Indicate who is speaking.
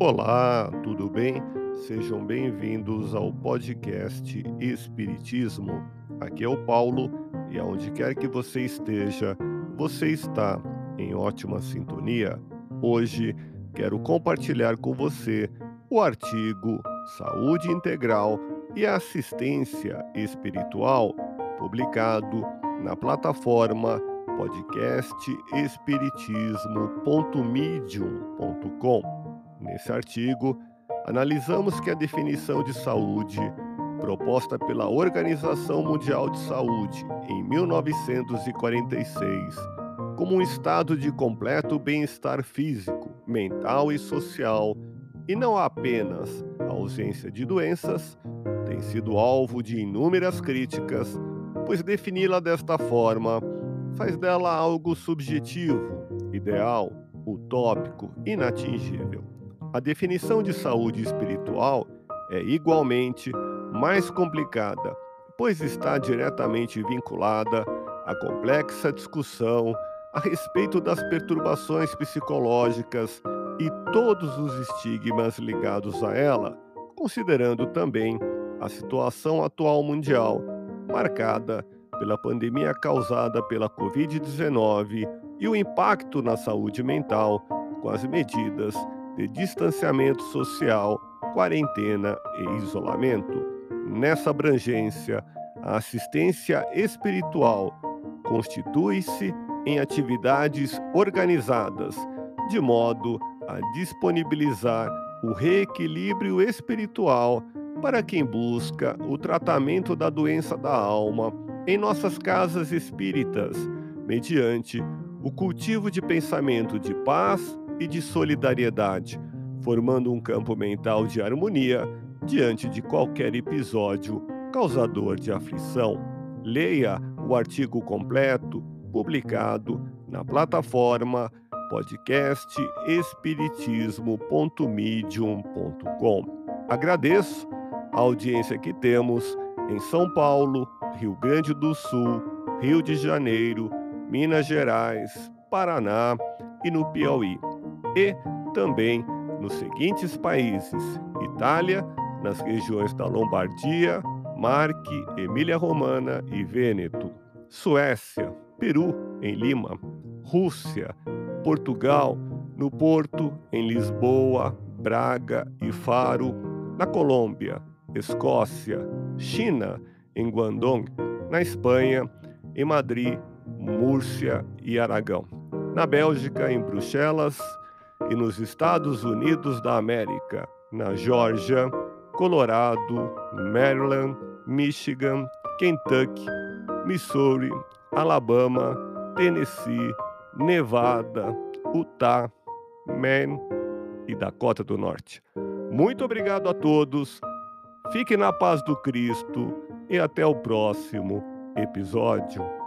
Speaker 1: Olá, tudo bem? Sejam bem-vindos ao podcast Espiritismo. Aqui é o Paulo e aonde quer que você esteja, você está em ótima sintonia. Hoje quero compartilhar com você o artigo Saúde Integral e Assistência Espiritual, publicado na plataforma podcastespiritismo.medium.com. Nesse artigo, analisamos que a definição de saúde proposta pela Organização Mundial de Saúde em 1946 como um estado de completo bem-estar físico, mental e social, e não apenas a ausência de doenças, tem sido alvo de inúmeras críticas, pois defini-la desta forma faz dela algo subjetivo, ideal, utópico, inatingível. A definição de saúde espiritual é igualmente mais complicada, pois está diretamente vinculada à complexa discussão a respeito das perturbações psicológicas e todos os estigmas ligados a ela, considerando também a situação atual mundial, marcada pela pandemia causada pela Covid-19 e o impacto na saúde mental com as medidas de distanciamento social, quarentena e isolamento. Nessa abrangência, a assistência espiritual constitui-se em atividades organizadas, de modo a disponibilizar o reequilíbrio espiritual para quem busca o tratamento da doença da alma em nossas casas espíritas, mediante o cultivo de pensamento de paz e de solidariedade, formando um campo mental de harmonia diante de qualquer episódio causador de aflição. Leia o artigo completo publicado na plataforma podcastespiritismo.medium.com. Agradeço a audiência que temos em São Paulo, Rio Grande do Sul, Rio de Janeiro, Minas Gerais, Paraná e no Piauí. E também nos seguintes países: Itália, nas regiões da Lombardia, Marque, Emília-Romana e Vêneto, Suécia, Peru, em Lima, Rússia, Portugal, no Porto, em Lisboa, Braga e Faro, na Colômbia, Escócia, China, em Guangdong, na Espanha, em Madrid, Múrcia e Aragão, na Bélgica, em Bruxelas e nos Estados Unidos da América, na Geórgia, Colorado, Maryland, Michigan, Kentucky, Missouri, Alabama, Tennessee, Nevada, Utah, Maine e Dakota do Norte. Muito obrigado a todos. Fique na paz do Cristo e até o próximo episódio.